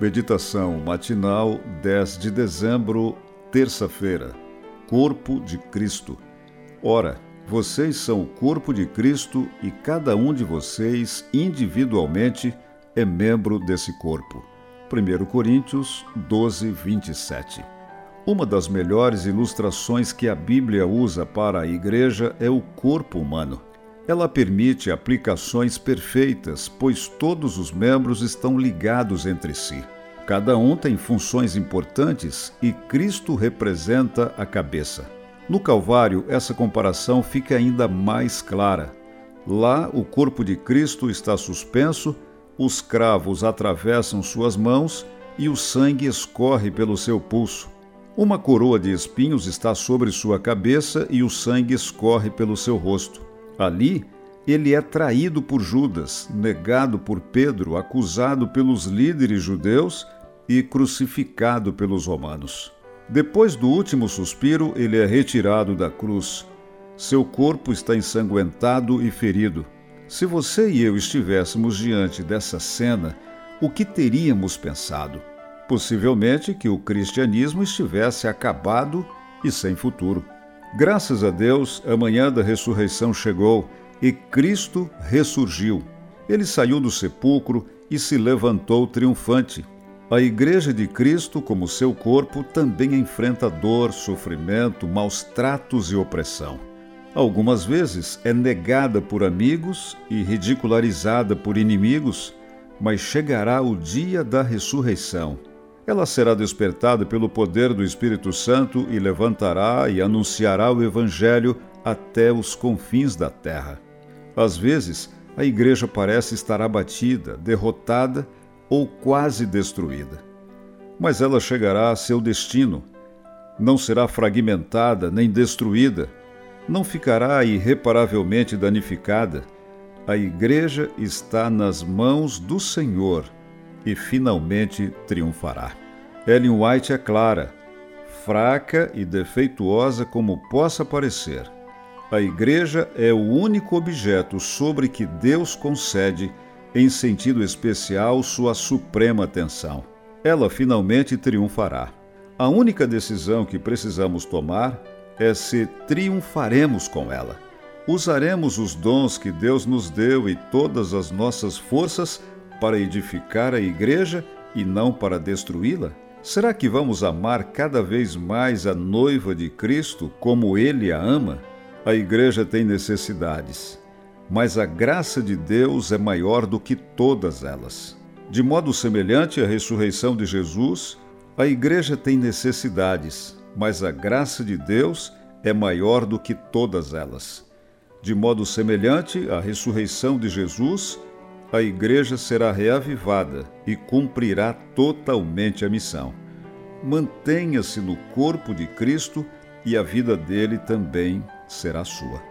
Meditação matinal, 10 de dezembro, terça-feira. Corpo de Cristo. Ora, vocês são o corpo de Cristo e cada um de vocês, individualmente, é membro desse corpo. 1 Coríntios 12, 27. Uma das melhores ilustrações que a Bíblia usa para a igreja é o corpo humano. Ela permite aplicações perfeitas, pois todos os membros estão ligados entre si. Cada um tem funções importantes e Cristo representa a cabeça. No Calvário, essa comparação fica ainda mais clara. Lá, o corpo de Cristo está suspenso, os cravos atravessam suas mãos e o sangue escorre pelo seu pulso. Uma coroa de espinhos está sobre sua cabeça e o sangue escorre pelo seu rosto. Ali, ele é traído por Judas, negado por Pedro, acusado pelos líderes judeus e crucificado pelos romanos. Depois do último suspiro, ele é retirado da cruz. Seu corpo está ensanguentado e ferido. Se você e eu estivéssemos diante dessa cena, o que teríamos pensado? Possivelmente que o cristianismo estivesse acabado e sem futuro. Graças a Deus, a manhã da ressurreição chegou e Cristo ressurgiu. Ele saiu do sepulcro e se levantou triunfante. A Igreja de Cristo, como seu corpo, também enfrenta dor, sofrimento, maus tratos e opressão. Algumas vezes é negada por amigos e ridicularizada por inimigos, mas chegará o dia da ressurreição ela será despertada pelo poder do Espírito Santo e levantará e anunciará o Evangelho até os confins da terra. Às vezes, a igreja parece estar abatida, derrotada ou quase destruída. Mas ela chegará a seu destino. Não será fragmentada nem destruída. Não ficará irreparavelmente danificada. A igreja está nas mãos do Senhor e finalmente triunfará. Ellen White é clara, fraca e defeituosa como possa parecer. A igreja é o único objeto sobre que Deus concede, em sentido especial, sua suprema atenção. Ela finalmente triunfará. A única decisão que precisamos tomar é se triunfaremos com ela. Usaremos os dons que Deus nos deu e todas as nossas forças para edificar a igreja e não para destruí-la? Será que vamos amar cada vez mais a noiva de Cristo como ele a ama? A igreja tem necessidades, mas a graça de Deus é maior do que todas elas. De modo semelhante à ressurreição de Jesus, a igreja tem necessidades, mas a graça de Deus é maior do que todas elas. De modo semelhante à ressurreição de Jesus, a igreja será reavivada e cumprirá totalmente a missão. Mantenha-se no corpo de Cristo e a vida dele também será sua.